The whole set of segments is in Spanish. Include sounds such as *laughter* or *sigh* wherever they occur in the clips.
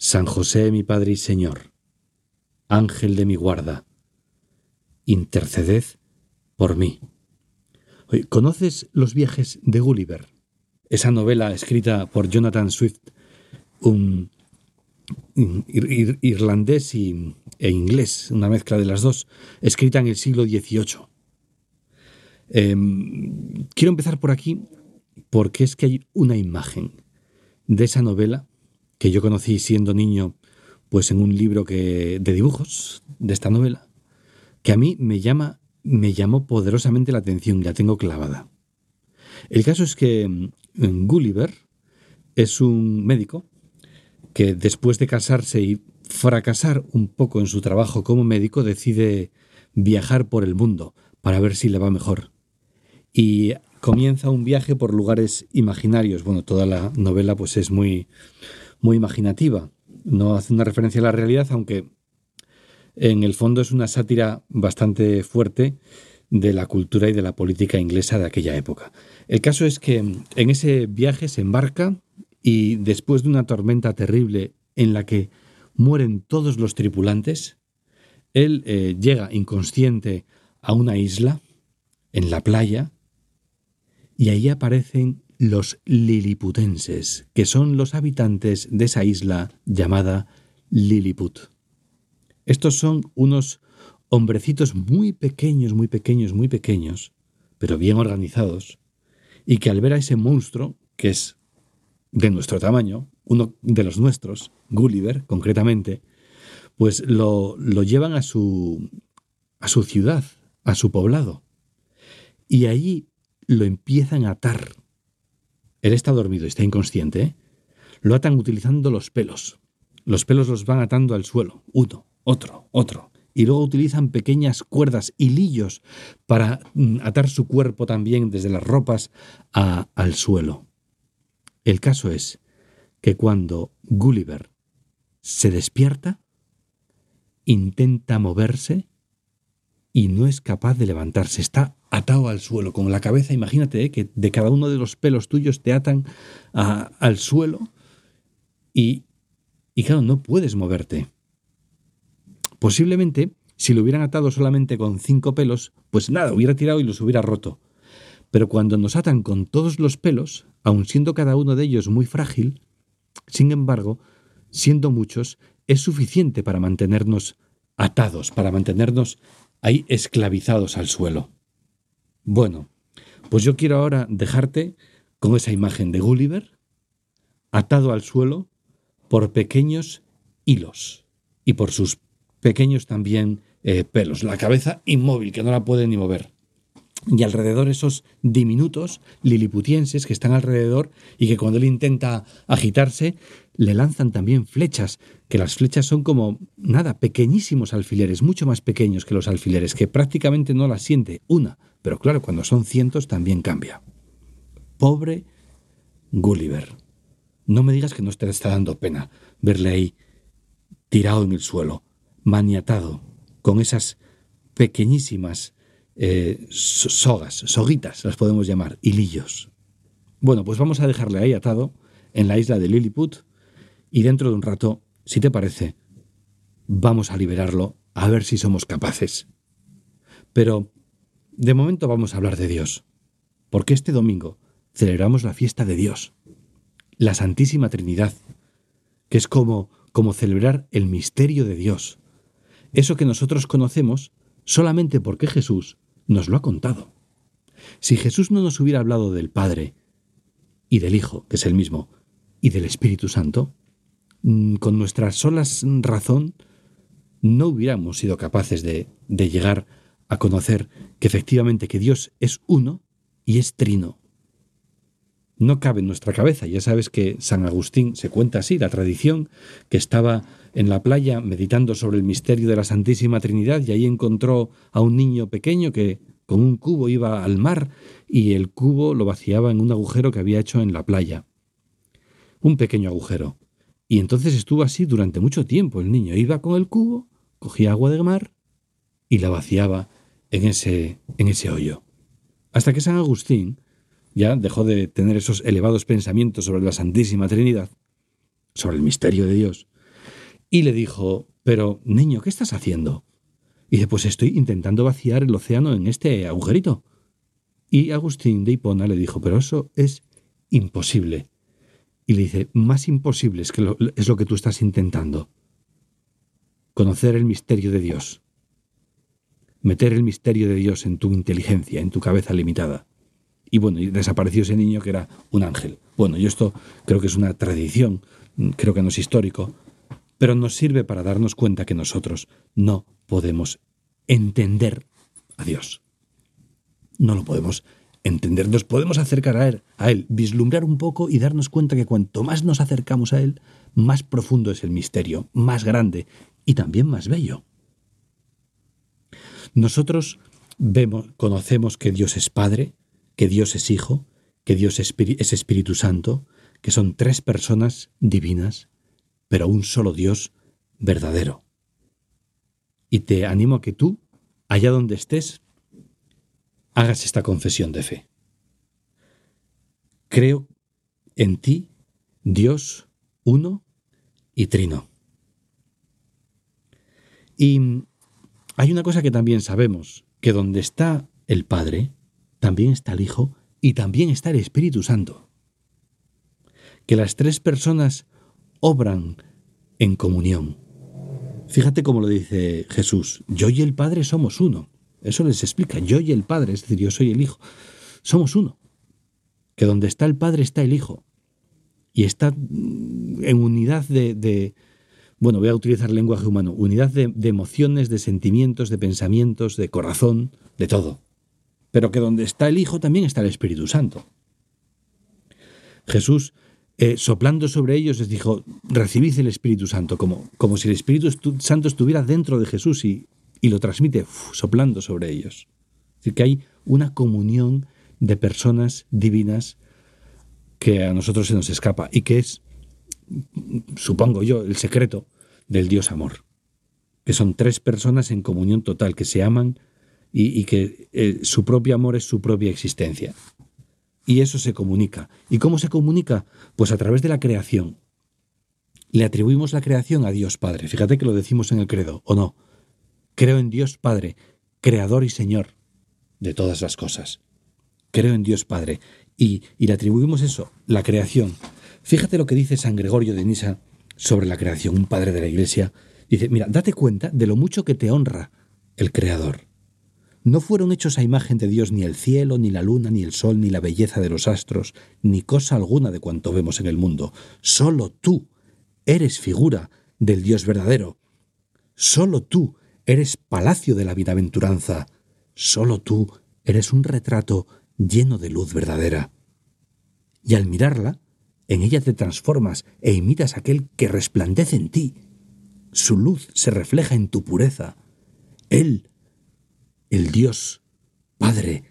San José mi Padre y Señor, Ángel de mi guarda, interceded por mí. ¿Conoces los viajes de Gulliver? Esa novela escrita por Jonathan Swift, un irlandés e inglés, una mezcla de las dos, escrita en el siglo XVIII. Em, quiero empezar por aquí porque es que hay una imagen de esa novela que yo conocí siendo niño, pues en un libro que, de dibujos de esta novela, que a mí me llama, me llamó poderosamente la atención la tengo clavada. El caso es que mm, Gulliver es un médico que después de casarse y fracasar un poco en su trabajo como médico decide viajar por el mundo para ver si le va mejor. Y comienza un viaje por lugares imaginarios. Bueno, toda la novela pues es muy muy imaginativa. No hace una referencia a la realidad, aunque en el fondo es una sátira bastante fuerte de la cultura y de la política inglesa de aquella época. El caso es que en ese viaje se embarca y después de una tormenta terrible en la que mueren todos los tripulantes, él eh, llega inconsciente a una isla en la playa y ahí aparecen los liliputenses, que son los habitantes de esa isla llamada Lilliput. Estos son unos hombrecitos muy pequeños, muy pequeños, muy pequeños, pero bien organizados, y que al ver a ese monstruo, que es de nuestro tamaño, uno de los nuestros, Gulliver concretamente, pues lo, lo llevan a su, a su ciudad, a su poblado, y allí lo empiezan a atar él está dormido, está inconsciente. Lo atan utilizando los pelos. Los pelos los van atando al suelo, uno, otro, otro. Y luego utilizan pequeñas cuerdas, hilillos, para mm, atar su cuerpo también desde las ropas al suelo. El caso es que cuando Gulliver se despierta, intenta moverse y no es capaz de levantarse. Está atado al suelo, con la cabeza, imagínate ¿eh? que de cada uno de los pelos tuyos te atan al suelo y, y claro, no puedes moverte. Posiblemente, si lo hubieran atado solamente con cinco pelos, pues nada, hubiera tirado y los hubiera roto. Pero cuando nos atan con todos los pelos, aun siendo cada uno de ellos muy frágil, sin embargo, siendo muchos, es suficiente para mantenernos atados, para mantenernos ahí esclavizados al suelo. Bueno, pues yo quiero ahora dejarte con esa imagen de Gulliver atado al suelo por pequeños hilos y por sus pequeños también eh, pelos, la cabeza inmóvil que no la puede ni mover. Y alrededor esos diminutos liliputienses que están alrededor y que cuando él intenta agitarse le lanzan también flechas, que las flechas son como nada, pequeñísimos alfileres, mucho más pequeños que los alfileres, que prácticamente no las siente una, pero claro, cuando son cientos también cambia. Pobre Gulliver. No me digas que no te está dando pena verle ahí tirado en el suelo, maniatado, con esas pequeñísimas eh, sogas, soguitas, las podemos llamar, hilillos. Bueno, pues vamos a dejarle ahí atado en la isla de Lilliput y dentro de un rato, si te parece, vamos a liberarlo a ver si somos capaces. Pero de momento vamos a hablar de Dios, porque este domingo celebramos la fiesta de Dios, la Santísima Trinidad, que es como, como celebrar el misterio de Dios, eso que nosotros conocemos solamente porque Jesús nos lo ha contado. Si Jesús no nos hubiera hablado del Padre y del Hijo, que es el mismo, y del Espíritu Santo, mm, con nuestra sola razón no hubiéramos sido capaces de, de llegar a conocer que efectivamente que Dios es uno y es trino. no cabe en nuestra cabeza. Ya sabes que San Agustín se cuenta así, la tradición, que estaba en la playa meditando sobre el misterio de la Santísima Trinidad y ahí encontró a un niño pequeño que con un cubo iba al mar y el cubo lo vaciaba en un agujero que había hecho en la playa. Un pequeño agujero. Y entonces estuvo así durante mucho tiempo el niño. Iba con el cubo, cogía agua de mar y la vaciaba en ese, en ese hoyo. Hasta que San Agustín ya dejó de tener esos elevados pensamientos sobre la Santísima Trinidad, sobre el misterio de Dios, y le dijo, pero niño, ¿qué estás haciendo? Y dice, pues estoy intentando vaciar el océano en este agujerito. Y Agustín de Hipona le dijo, pero eso es imposible. Y le dice, más imposible es, que es lo que tú estás intentando. Conocer el misterio de Dios. Meter el misterio de Dios en tu inteligencia, en tu cabeza limitada. Y bueno, y desapareció ese niño que era un ángel. Bueno, yo esto creo que es una tradición, creo que no es histórico, pero nos sirve para darnos cuenta que nosotros no podemos entender a Dios. No lo podemos entender, nos podemos acercar a él, a él, vislumbrar un poco y darnos cuenta que cuanto más nos acercamos a Él, más profundo es el misterio, más grande y también más bello. Nosotros vemos, conocemos que Dios es Padre, que Dios es Hijo, que Dios es Espíritu Santo, que son tres personas divinas pero un solo Dios verdadero. Y te animo a que tú, allá donde estés, hagas esta confesión de fe. Creo en ti, Dios uno y trino. Y hay una cosa que también sabemos, que donde está el Padre, también está el Hijo y también está el Espíritu Santo. Que las tres personas obran en comunión. Fíjate cómo lo dice Jesús, yo y el Padre somos uno. Eso les explica, yo y el Padre, es decir, yo soy el Hijo, somos uno. Que donde está el Padre está el Hijo. Y está en unidad de, bueno, voy a utilizar lenguaje humano, unidad de, emociones, de sentimientos, de pensamientos, de corazón, de todo. Pero que donde está el Hijo también está el Espíritu Santo. Jesús eh, soplando sobre ellos les dijo, recibid el Espíritu Santo, como, como si el Espíritu Santo estuviera dentro de Jesús y, lo transmite soplando sobre ellos. Es decir, que hay una comunión de personas divinas que a nosotros se nos escapa y que es, supongo yo, el secreto del Dios amor. Que son tres personas en comunión total, que se aman y, que eh, su propio amor es su propia existencia y eso se comunica. ¿Y cómo se comunica? Pues a través de la creación. Le atribuimos la creación a Dios Padre. Fíjate que lo decimos en el credo, ¿o no? Creo en Dios Padre, Creador y Señor de todas las cosas. Creo en Dios Padre. Y, y le atribuimos eso, la creación. Fíjate lo que dice San Gregorio de Nisa sobre la creación, un padre de la Iglesia. Dice, mira, date cuenta de lo mucho que te honra el Creador. No fueron hechos a imagen de Dios ni el cielo, ni la luna, ni el sol, ni la belleza de los astros, ni cosa alguna de cuanto vemos en el mundo. Solo tú eres figura del Dios verdadero. Solo tú eres palacio de la bienaventuranza. Solo tú eres un retrato lleno de luz verdadera. Y al mirarla, en ella te transformas e imitas aquel que resplandece en ti. Su luz se refleja en tu pureza. Él el Dios, Padre,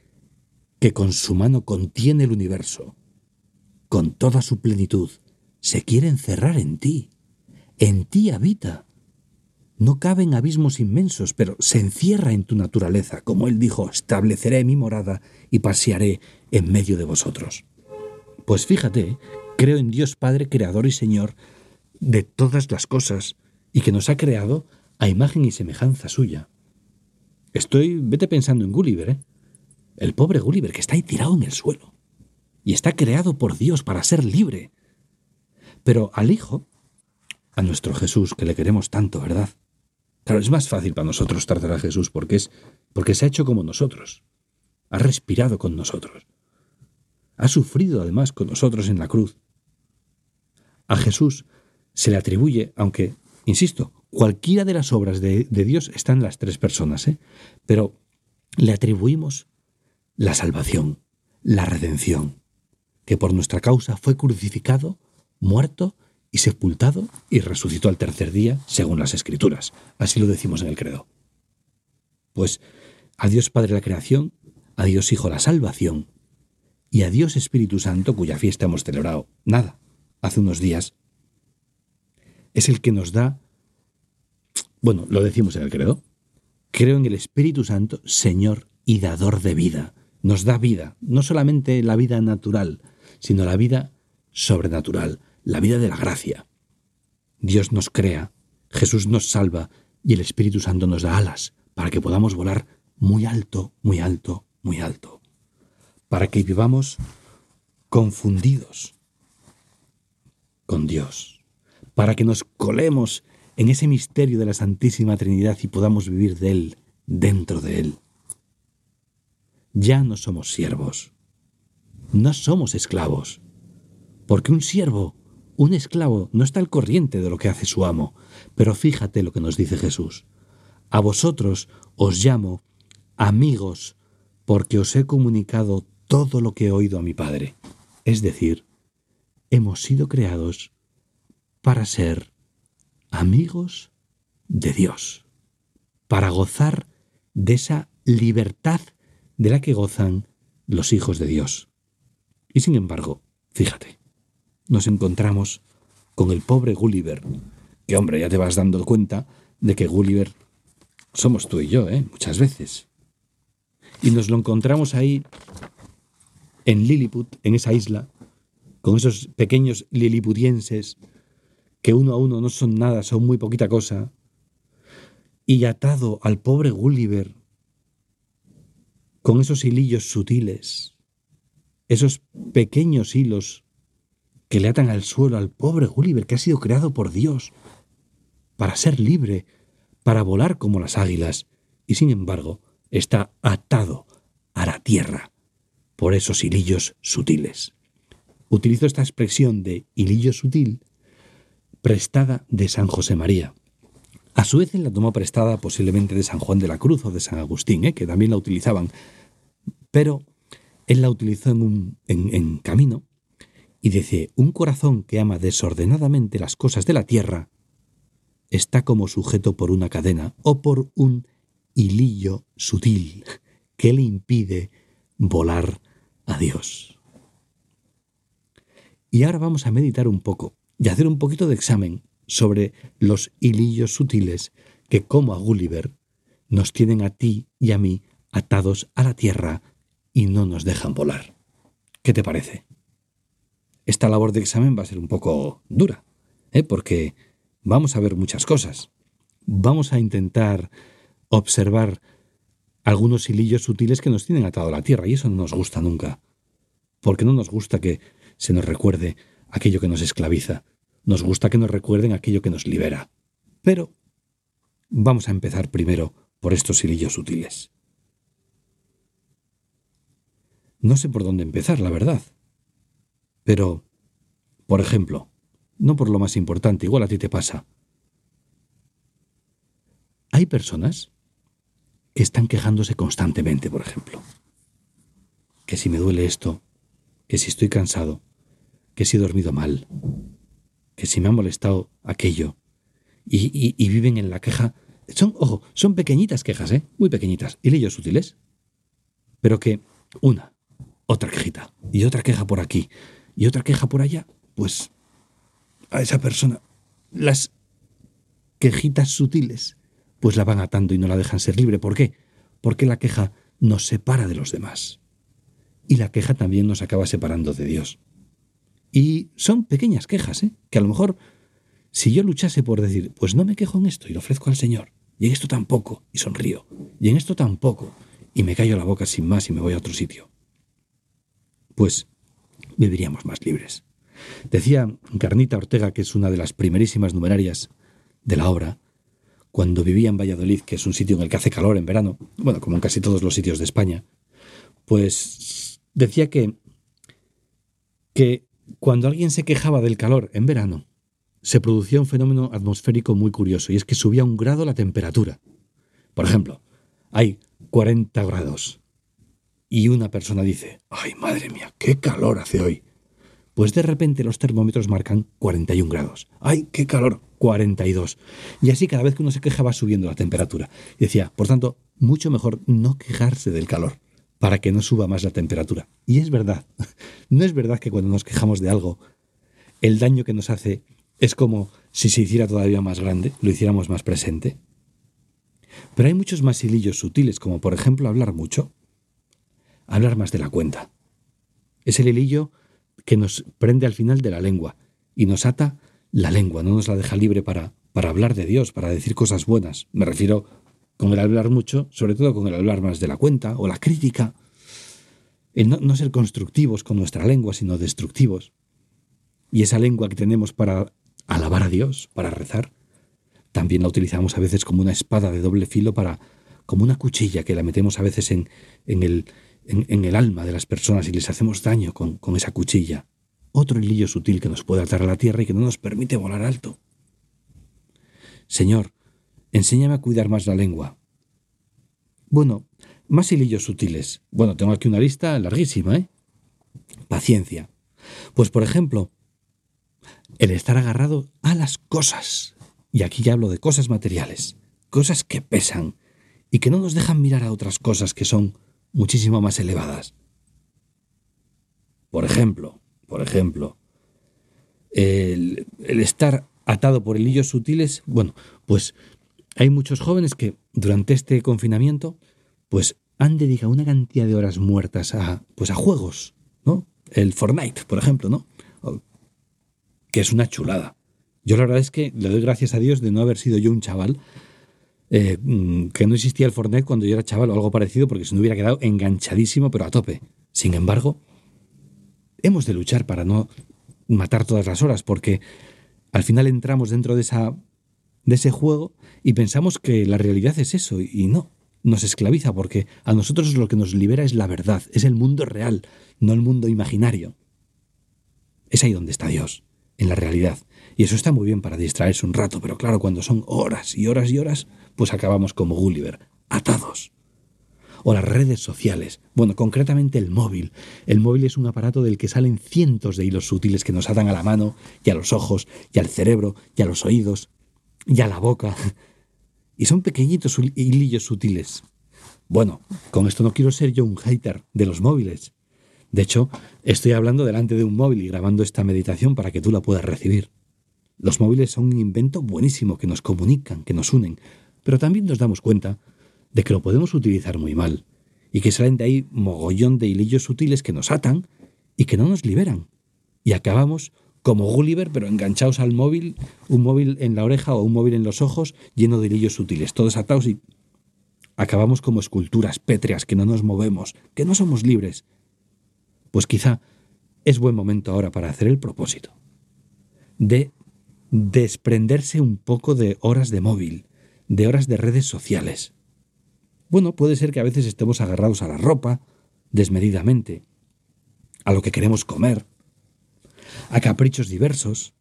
que con su mano contiene el universo, con toda su plenitud, se quiere encerrar en ti. En ti habita. No caben abismos inmensos, pero se encierra en tu naturaleza, como él dijo, estableceré mi morada y pasearé en medio de vosotros. Pues fíjate, creo en Dios Padre, Creador y Señor de todas las cosas, y que nos ha creado a imagen y semejanza suya. Estoy, vete pensando en Gulliver, ¿eh? El pobre Gulliver que está ahí tirado en el suelo. Y está creado por Dios para ser libre. Pero al Hijo, a nuestro Jesús, que le queremos tanto, ¿verdad? Claro, es más fácil para nosotros tratar a Jesús porque es porque se ha hecho como nosotros. Ha respirado con nosotros. Ha sufrido además con nosotros en la cruz. A Jesús se le atribuye, aunque, insisto, Cualquiera de las obras de, Dios están las tres personas, ¿eh? pero le atribuimos la salvación, la redención. que por nuestra causa fue crucificado, muerto y sepultado y resucitó al tercer día, según las Escrituras. Así lo decimos en el credo. Pues a Dios Padre la creación, a Dios Hijo la salvación y a Dios Espíritu Santo, cuya fiesta hemos celebrado, nada, hace unos días, es el que nos da, bueno, lo decimos en el credo, creo en el Espíritu Santo, Señor y dador de vida. Nos da vida, no solamente la vida natural, sino la vida sobrenatural, la vida de la gracia. Dios nos crea, Jesús nos salva y el Espíritu Santo nos da alas para que podamos volar muy alto, muy alto, muy alto. Para que vivamos confundidos con Dios para que nos colemos en ese misterio de la Santísima Trinidad y podamos vivir de Él, dentro de Él. Ya no somos siervos, no somos esclavos, porque un siervo, un esclavo, no está al corriente de lo que hace su amo, pero fíjate lo que nos dice Jesús. A vosotros os llamo amigos, porque os he comunicado todo lo que he oído a mi Padre. Es decir, hemos sido creados para ser amigos de Dios, para gozar de esa libertad de la que gozan los hijos de Dios. Y sin embargo, fíjate, nos encontramos con el pobre Gulliver, que hombre, ya te vas dando cuenta de que Gulliver somos tú y yo, ¿eh? Muchas veces. Y nos lo encontramos ahí en Lilliput, en esa isla, con esos pequeños liliputienses que uno a uno no son nada, son muy poquita cosa, y atado al pobre Gulliver con esos hilillos sutiles, esos pequeños hilos que le atan al suelo al pobre Gulliver que ha sido creado por Dios para ser libre, para volar como las águilas, y sin embargo está atado a la tierra por esos hilillos sutiles. Utilizo esta expresión de hilillo sutil prestada de San José María. A su vez la tomó prestada posiblemente de San Juan de la Cruz o de San Agustín, ¿eh? que también la utilizaban, pero él la utilizó en, un, en camino y dice, un corazón que ama desordenadamente las cosas de la tierra está como sujeto por una cadena o por un hilillo sutil que le impide volar a Dios. Y ahora vamos a meditar un poco y hacer un poquito de examen sobre los hilillos sutiles que, como a Gulliver, nos tienen a ti y a mí atados a la tierra y no nos dejan volar. ¿Qué te parece? Esta labor de examen va a ser un poco dura, ¿eh? porque vamos a ver muchas cosas. Vamos a intentar observar algunos hilillos sutiles que nos tienen atado a la tierra y eso no nos gusta nunca, porque no nos gusta que se nos recuerde aquello que nos esclaviza. Nos gusta que nos recuerden aquello que nos libera. Pero vamos a empezar primero por estos hilillos sutiles. No sé por dónde empezar, la verdad. Pero, por ejemplo, no por lo más importante, igual a ti te pasa. Hay personas que están quejándose constantemente, por ejemplo. Que si me duele esto, que si estoy cansado, que si he dormido mal, que si me ha molestado aquello, y, viven en la queja. Son, ojo, son pequeñitas quejas, ¿eh? Muy pequeñitas, y leyes útiles. Pero que una, otra quejita, y otra queja por aquí, y otra queja por allá, pues a esa persona las quejitas sutiles pues la van atando y no la dejan ser libre. ¿Por qué? Porque la queja nos separa de los demás. Y la queja también nos acaba separando de Dios. Y son pequeñas quejas, ¿eh? que a lo mejor si yo luchase por decir, pues no me quejo en esto y lo ofrezco al Señor, y en esto tampoco, y sonrío, y en esto tampoco, y me callo la boca sin más y me voy a otro sitio, pues viviríamos más libres. Decía Carnita Ortega, que es una de las primerísimas numerarias de la obra, cuando vivía en Valladolid, que es un sitio en el que hace calor en verano, bueno, como en casi todos los sitios de España, pues decía que, que cuando alguien se quejaba del calor en verano, se producía un fenómeno atmosférico muy curioso, y es que subía un grado la temperatura. Por ejemplo, hay 40 grados, y una persona dice, ay, madre mía, qué calor hace hoy. pues de repente los termómetros marcan 41 grados. ¡Ay, qué calor! 42. Y así cada vez que uno se queja va subiendo la temperatura. Decía, por tanto, mucho mejor no quejarse del calor para que no suba más la temperatura. Y es verdad, *laughs* no es verdad que cuando nos quejamos de algo, el daño que nos hace es como si se hiciera todavía más grande, lo hiciéramos más presente. Pero hay muchos más hilillos sutiles, como por ejemplo hablar mucho, hablar más de la cuenta. Es el hilillo que nos prende al final de la lengua y nos ata la lengua, no nos la deja libre para, para hablar de Dios, para decir cosas buenas. Me refiero con el hablar mucho, sobre todo con el hablar más de la cuenta o la crítica. El no, ser constructivos con nuestra lengua, sino destructivos. Y esa lengua que tenemos para alabar a Dios, para rezar, también la utilizamos a veces como una espada de doble filo para, como una cuchilla que la metemos a veces en, el, en, el alma de las personas y les hacemos daño con, con esa cuchilla. Otro hilillo sutil que nos puede atar a la tierra y que no nos permite volar alto. Señor, enséñame a cuidar más la lengua. Bueno, más hilillos sutiles. Bueno, tengo aquí una lista larguísima, ¿eh? Paciencia. Pues, por ejemplo, el estar agarrado a las cosas. Y aquí ya hablo de cosas materiales, cosas que pesan y que no nos dejan mirar a otras cosas que son muchísimo más elevadas. Por ejemplo, por ejemplo, el, estar atado por hilillos sutiles, bueno, pues hay muchos jóvenes que durante este confinamiento, pues han dedicado una cantidad de horas muertas a, pues a juegos, ¿no? El Fortnite, por ejemplo, ¿no? Que es una chulada. Yo la verdad es que le doy gracias a Dios de no haber sido yo un chaval eh, mm, que no existía el Fortnite cuando yo era chaval o algo parecido, porque se me hubiera quedado enganchadísimo, pero a tope. Sin embargo, hemos de luchar para no matar todas las horas, porque al final entramos dentro de, esa, de ese juego y pensamos que la realidad es eso, y no. Nos esclaviza porque a nosotros lo que nos libera es la verdad, es el mundo real, no el mundo imaginario. Es ahí donde está Dios, en la realidad. Y eso está muy bien para distraerse un rato, pero claro, cuando son horas y horas y horas, pues acabamos como Gulliver, atados. O las redes sociales, bueno, concretamente el móvil. El móvil es un aparato del que salen cientos de hilos sutiles que nos atan a la mano, y a los ojos, y al cerebro, y a los oídos, y a la boca. Y son pequeñitos hilillos sutiles. Bueno, con esto no quiero ser yo un hater de los móviles. De hecho, estoy hablando delante de un móvil y grabando esta meditación para que tú la puedas recibir. Los móviles son un invento buenísimo que nos comunican, que nos unen, pero también nos damos cuenta de que lo podemos utilizar muy mal y que salen de ahí mogollón de hilillos sutiles que nos atan y que no nos liberan. Y acabamos como Gulliver, pero enganchados al móvil, un móvil en la oreja o un móvil en los ojos, lleno de hilillos sutiles, todos atados y acabamos como esculturas pétreas que no nos movemos, que no somos libres. Pues quizá es buen momento ahora para hacer el propósito de desprenderse un poco de horas de móvil, de horas de redes sociales. Bueno, puede ser que a veces estemos agarrados a la ropa, desmedidamente, a lo que queremos comer, a caprichos diversos,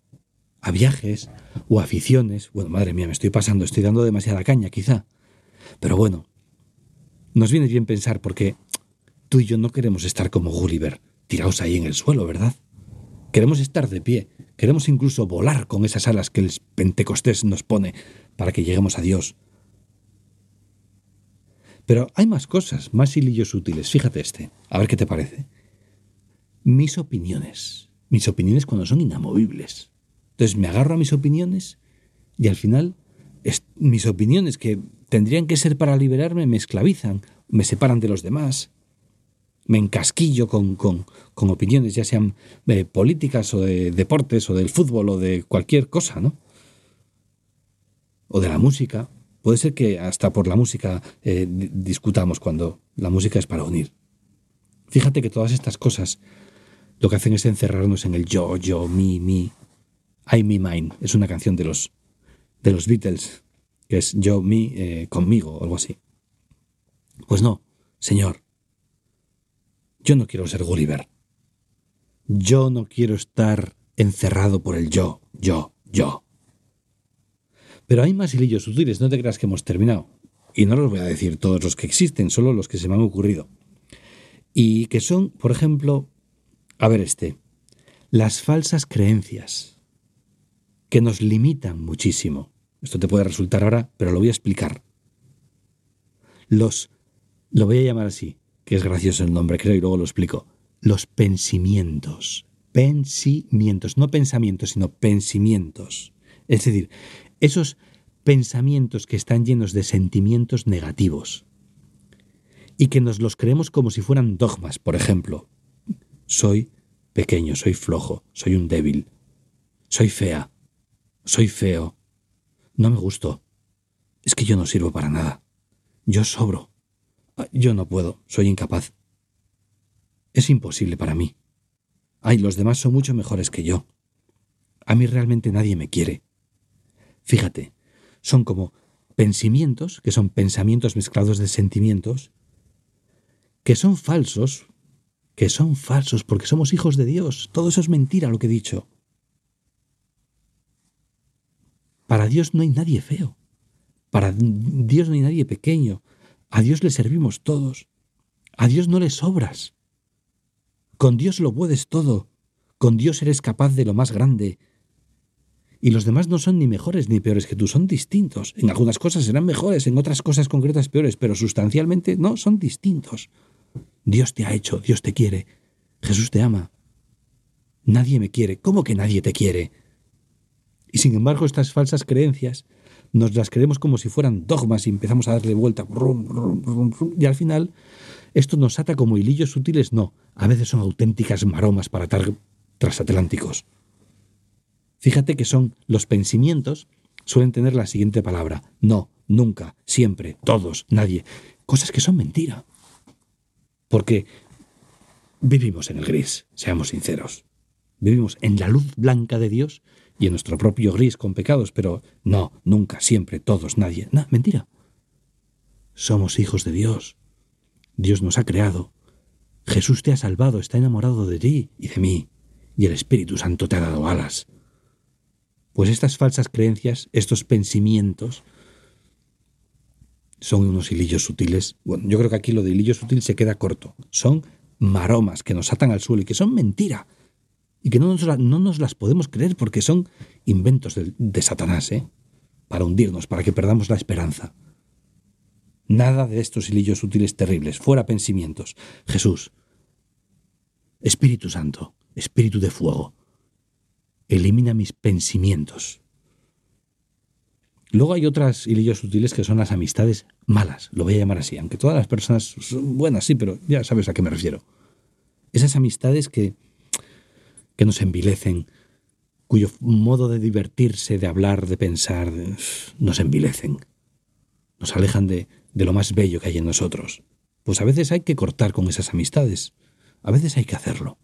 a viajes o aficiones. Bueno, madre mía, me estoy pasando, estoy dando demasiada caña quizá. Pero bueno, nos viene bien pensar porque tú y yo no queremos estar como Gulliver, tirados ahí en el suelo, ¿verdad? Queremos estar de pie, queremos incluso volar con esas alas que el Pentecostés nos pone para que lleguemos a Dios. Pero hay más cosas, más hilillos útiles. Fíjate este, a ver qué te parece. Mis opiniones. Mis opiniones cuando son inamovibles. Entonces me agarro a mis opiniones y al final mis opiniones que tendrían que ser para liberarme me esclavizan, me separan de los demás, me encasquillo con, con, opiniones, ya sean eh, políticas o de deportes o del fútbol o de cualquier cosa, ¿no? O de la música. Puede ser que hasta por la música eh, discutamos cuando la música es para unir. Fíjate que todas estas cosas lo que hacen es encerrarnos en el yo, yo, mi, mi. I, me, mine. Es una canción de los, de los Beatles, que es yo, mi, eh, conmigo, o algo así. Pues no, Señor, yo no quiero ser Gulliver. Yo no quiero estar encerrado por el yo, yo, yo. Pero hay más hilillos sutiles, no te creas que hemos terminado. Y no los voy a decir todos los que existen, solo los que se me han ocurrido. Y que son, por ejemplo, a ver este, las falsas creencias que nos limitan muchísimo. Esto te puede resultar ahora, pero lo voy a explicar. Los, lo voy a llamar así, que es gracioso el nombre, creo, y luego lo explico. Los pensamientos. Pensamientos, no pensamientos, sino pensamientos. Es decir, esos pensamientos que están llenos de sentimientos negativos y que nos los creemos como si fueran dogmas, por ejemplo. Soy pequeño, soy flojo, soy un débil, soy fea, soy feo, no me gusto, es que yo no sirvo para nada, yo sobro, yo no puedo, soy incapaz. Es imposible para mí. Ay, los demás son mucho mejores que yo. A mí realmente nadie me quiere. Fíjate, son como pensamientos, que son pensamientos mezclados de sentimientos, que son falsos, que son falsos porque somos hijos de Dios. Todo eso es mentira lo que he dicho. Para Dios no hay nadie feo. Para Dios no hay nadie pequeño. A Dios le servimos todos. A Dios no le sobras. Con Dios lo puedes todo. Con Dios eres capaz de lo más grande. Y los demás no son ni mejores ni peores que tú, son distintos. En algunas cosas serán mejores, en otras cosas concretas peores, pero sustancialmente no, son distintos. Dios te ha hecho, Dios te quiere, Jesús te ama. Nadie me quiere, ¿cómo que nadie te quiere? Y sin embargo estas falsas creencias nos las creemos como si fueran dogmas y empezamos a darle vuelta. y al final esto nos ata como hilillos sutiles. No, a veces son auténticas maromas para atar transatlánticos. Fíjate que son los pensamientos suelen tener la siguiente palabra. No, nunca, siempre, todos, nadie. Cosas que son mentira. Porque vivimos en el gris, seamos sinceros. Vivimos en la luz blanca de Dios y en nuestro propio gris con pecados, pero no, nunca, siempre, todos, nadie. No, mentira. Somos hijos de Dios. Dios nos ha creado. Jesús te ha salvado, está enamorado de ti y de mí, y el Espíritu Santo te ha dado alas. Pues estas falsas creencias, estos pensamientos, son unos hilillos sutiles. Bueno, yo creo que aquí lo de hilillo sutil se queda corto. Son maromas que nos atan al suelo y que son mentira. Y que no nos, no nos las podemos creer porque son inventos de, de Satanás, ¿eh? Para hundirnos, para que perdamos la esperanza. Nada de estos hilillos sutiles terribles, fuera pensamientos. Jesús, Espíritu Santo, Espíritu de fuego, elimina mis pensamientos, Luego hay otras hilillos sutiles que son las amistades malas, lo voy a llamar así, aunque todas las personas son buenas, sí, pero ya sabes a qué me refiero. Esas amistades que, que nos envilecen, cuyo modo de divertirse, de hablar, de pensar, nos envilecen, nos alejan de, de lo más bello que hay en nosotros. Pues a veces hay que cortar con esas amistades, a veces hay que hacerlo.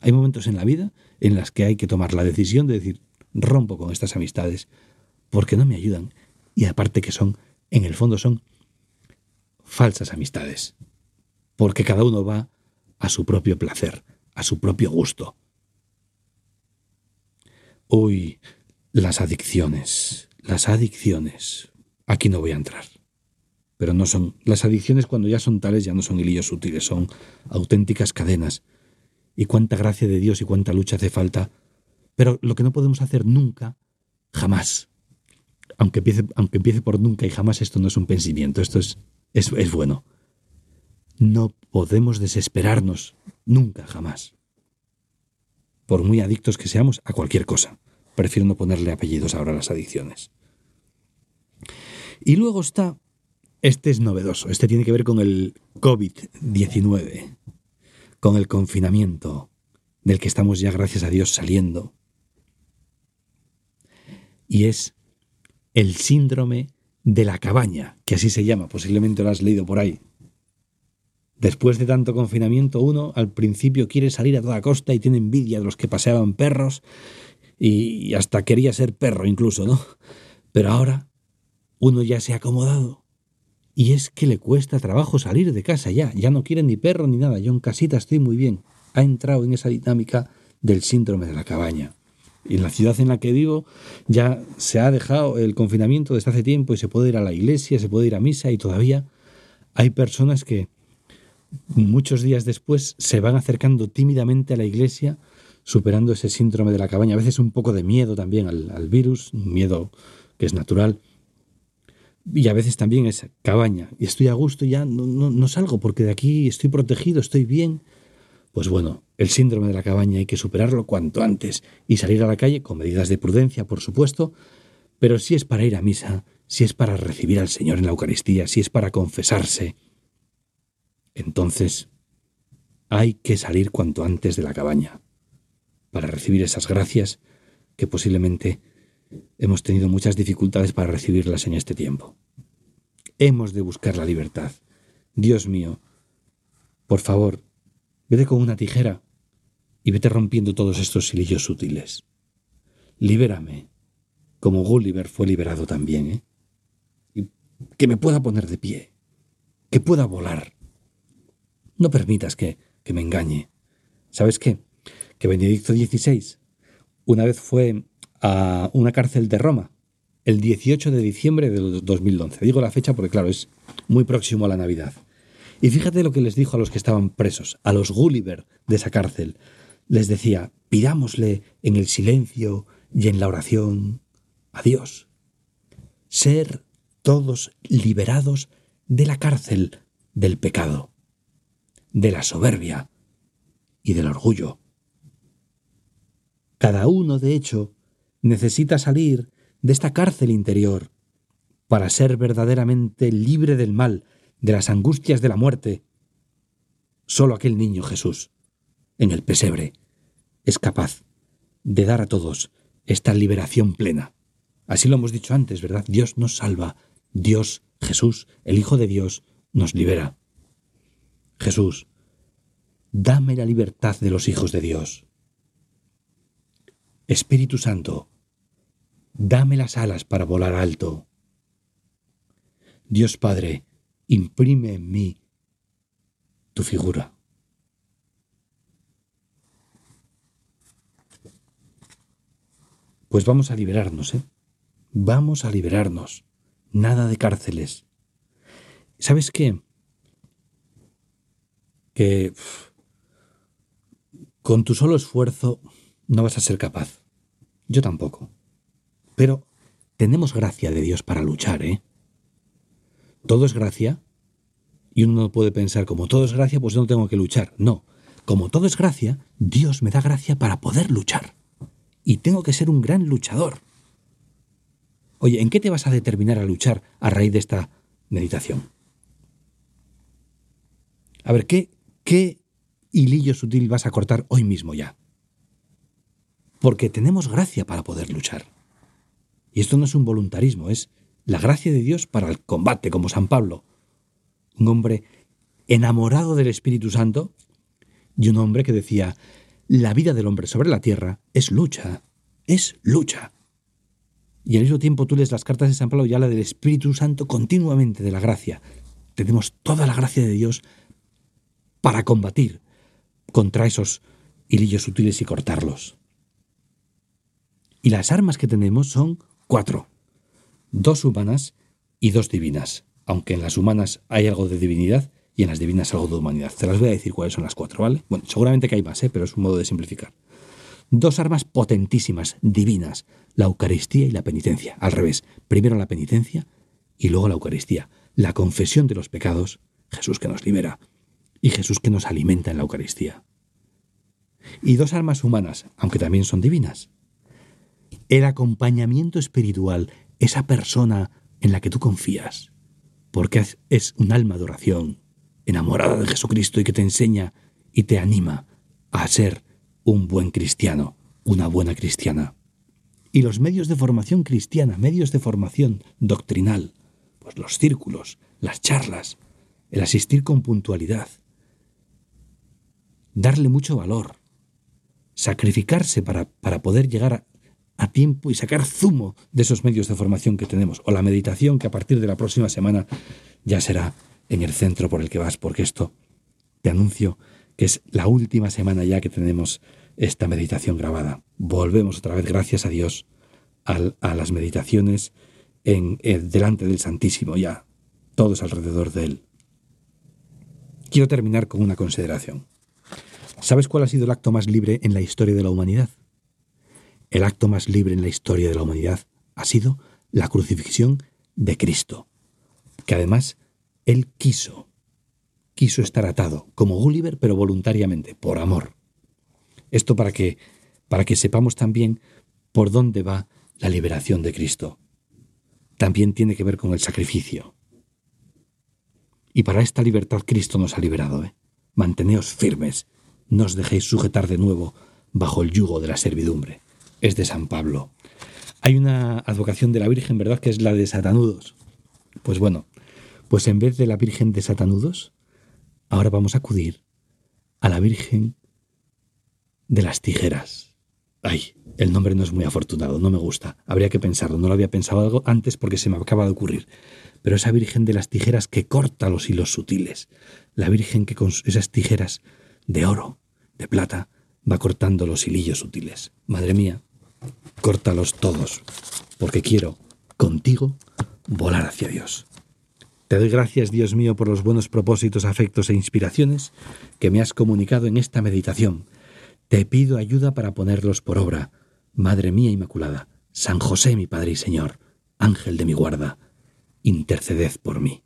Hay momentos en la vida en las que hay que tomar la decisión de decir, rompo con estas amistades, porque no me ayudan. Y aparte que son, en el fondo son falsas amistades, porque cada uno va a su propio placer, a su propio gusto. Uy, las adicciones, las adicciones. Aquí no voy a entrar. Pero no son. Las adicciones cuando ya son tales ya no son hilillos sutiles, son auténticas cadenas. Y cuánta gracia de Dios y cuánta lucha hace falta. Pero lo que no podemos hacer nunca, jamás, aunque empiece, aunque empiece por nunca y jamás, esto no es un pensamiento, esto es, es, es bueno. No podemos desesperarnos nunca, jamás. Por muy adictos que seamos a cualquier cosa. Prefiero no ponerle apellidos ahora a las adicciones. Y luego está, este es novedoso, este tiene que ver con el COVID-19, con el confinamiento del que estamos ya, gracias a Dios, saliendo. Y es el síndrome de la cabaña, que así se llama, posiblemente lo has leído por ahí. Después de tanto confinamiento, uno al principio quiere salir a toda costa y tiene envidia de los que paseaban perros y hasta quería ser perro incluso, ¿no? Pero ahora uno ya se ha acomodado y es que le cuesta trabajo salir de casa ya, ya no quiere ni perro ni nada, yo en casita estoy muy bien. Ha entrado en esa dinámica del síndrome de la cabaña. Y en la ciudad en la que vivo ya se ha dejado el confinamiento desde hace tiempo y se puede ir a la iglesia, se puede ir a misa y todavía hay personas que muchos días después se van acercando tímidamente a la iglesia superando ese síndrome de la cabaña, a veces un poco de miedo también al, virus, un miedo que es natural, y a veces también es cabaña, y estoy a gusto, ya no, no, salgo porque de aquí estoy protegido, estoy bien. Pues bueno, el síndrome de la cabaña hay que superarlo cuanto antes y salir a la calle con medidas de prudencia, por supuesto, pero si es para ir a misa, si es para recibir al Señor en la Eucaristía, si es para confesarse, entonces hay que salir cuanto antes de la cabaña para recibir esas gracias que posiblemente hemos tenido muchas dificultades para recibirlas en este tiempo. Hemos de buscar la libertad. Dios mío, por favor, vete con una tijera y vete rompiendo todos estos hilillos sutiles. Libérame, como Gulliver fue liberado también, ¿eh? Y que me pueda poner de pie, que pueda volar. No permitas que, que me engañe. ¿Sabes qué? que Benedicto XVI una vez fue a una cárcel de Roma el 18 de diciembre de 2011. Digo la fecha porque, claro, es muy próximo a la Navidad. Y fíjate lo que les dijo a los que estaban presos, a los Gulliver de esa cárcel. Les decía, pidámosle en el silencio y en la oración a Dios. Ser todos liberados de la cárcel del pecado, de la soberbia y del orgullo. Cada uno, de hecho, necesita salir de esta cárcel interior para ser verdaderamente libre del mal, de las angustias de la muerte. Solo aquel niño Jesús, en el pesebre, es capaz de dar a todos esta liberación plena. Así lo hemos dicho antes, ¿verdad? Dios nos salva, Dios, Jesús, el Hijo de Dios, nos libera. Jesús, dame la libertad de los hijos de Dios. Espíritu Santo, dame las alas para volar alto. Dios Padre, imprime en mí tu figura. Pues vamos a liberarnos, ¿eh? Vamos a liberarnos. Nada de cárceles. ¿Sabes qué? Que con tu solo esfuerzo no vas a ser capaz. Yo tampoco. Pero tenemos gracia de Dios para luchar, ¿eh? Todo es gracia y uno no puede pensar como todo es gracia, pues no tengo que luchar. No, como todo es gracia, Dios me da gracia para poder luchar. Y tengo que ser un gran luchador. Oye, ¿en qué te vas a determinar a luchar a raíz de esta meditación? A ver, ¿qué, qué hilillo sutil vas a cortar hoy mismo ya? porque tenemos gracia para poder luchar. Y esto no es un voluntarismo, es la gracia de Dios para el combate, como San Pablo, un hombre enamorado del Espíritu Santo y un hombre que decía, la vida del hombre sobre la tierra es lucha, es lucha. Y al mismo tiempo tú lees las cartas de San Pablo y habla del Espíritu Santo continuamente, de la gracia. Tenemos toda la gracia de Dios para combatir contra esos hilillos sutiles y cortarlos. Y las armas que tenemos son cuatro. Dos humanas y dos divinas. Aunque en las humanas hay algo de divinidad y en las divinas algo de humanidad. Te las voy a decir cuáles son las cuatro, ¿vale? Bueno, seguramente que hay más, ¿eh? pero es un modo de simplificar. Dos armas potentísimas, divinas, la Eucaristía y la penitencia. Al revés, primero la penitencia y luego la Eucaristía. La confesión de los pecados, Jesús que nos libera, y Jesús que nos alimenta en la Eucaristía. Y dos armas humanas, aunque también son divinas, el acompañamiento espiritual, esa persona en la que tú confías, porque es un alma de oración, enamorada de Jesucristo y que te enseña y te anima a ser un buen cristiano, una buena cristiana. Y los medios de formación cristiana, medios de formación doctrinal, pues los círculos, las charlas, el asistir con puntualidad, darle mucho valor, sacrificarse para, para poder llegar a, tiempo y sacar zumo de esos medios de formación que tenemos, o la meditación que a partir de la próxima semana ya será en el centro por el que vas, porque esto te anuncio que es la última semana ya que tenemos esta meditación grabada. Volvemos otra vez, gracias a Dios, a las meditaciones en, delante del Santísimo ya, todos alrededor de Él. Quiero terminar con una consideración. ¿Sabes cuál ha sido el acto más libre en la historia de la humanidad? El acto más libre en la historia de la humanidad ha sido la crucifixión de Cristo, que además Él quiso, quiso estar atado, como Gulliver, pero voluntariamente, por amor. Esto para que, para que sepamos también por dónde va la liberación de Cristo. También tiene que ver con el sacrificio. Y para esta libertad Cristo nos ha liberado. ¿eh? Manteneos firmes, no os dejéis sujetar de nuevo bajo el yugo de la servidumbre. Es de San Pablo. Hay una advocación de la Virgen, ¿verdad?, que es la de Satanudos. Pues bueno, pues en vez de la Virgen de Satanudos, ahora vamos a acudir a la Virgen de las Tijeras. Ay, el nombre no es muy afortunado, no me gusta. Habría que pensarlo, no lo había pensado algo antes porque se me acaba de ocurrir. Pero esa Virgen de las Tijeras que corta los hilos sutiles, la Virgen que con esas tijeras de oro, de plata, va cortando los hilillos sutiles. Madre mía, córtalos todos, porque quiero, contigo, volar hacia Dios. Te doy gracias, Dios mío, por los buenos propósitos, afectos e inspiraciones que me has comunicado en esta meditación. Te pido ayuda para ponerlos por obra. Madre mía Inmaculada, San José mi Padre y Señor, Ángel de mi guarda, interceded por mí.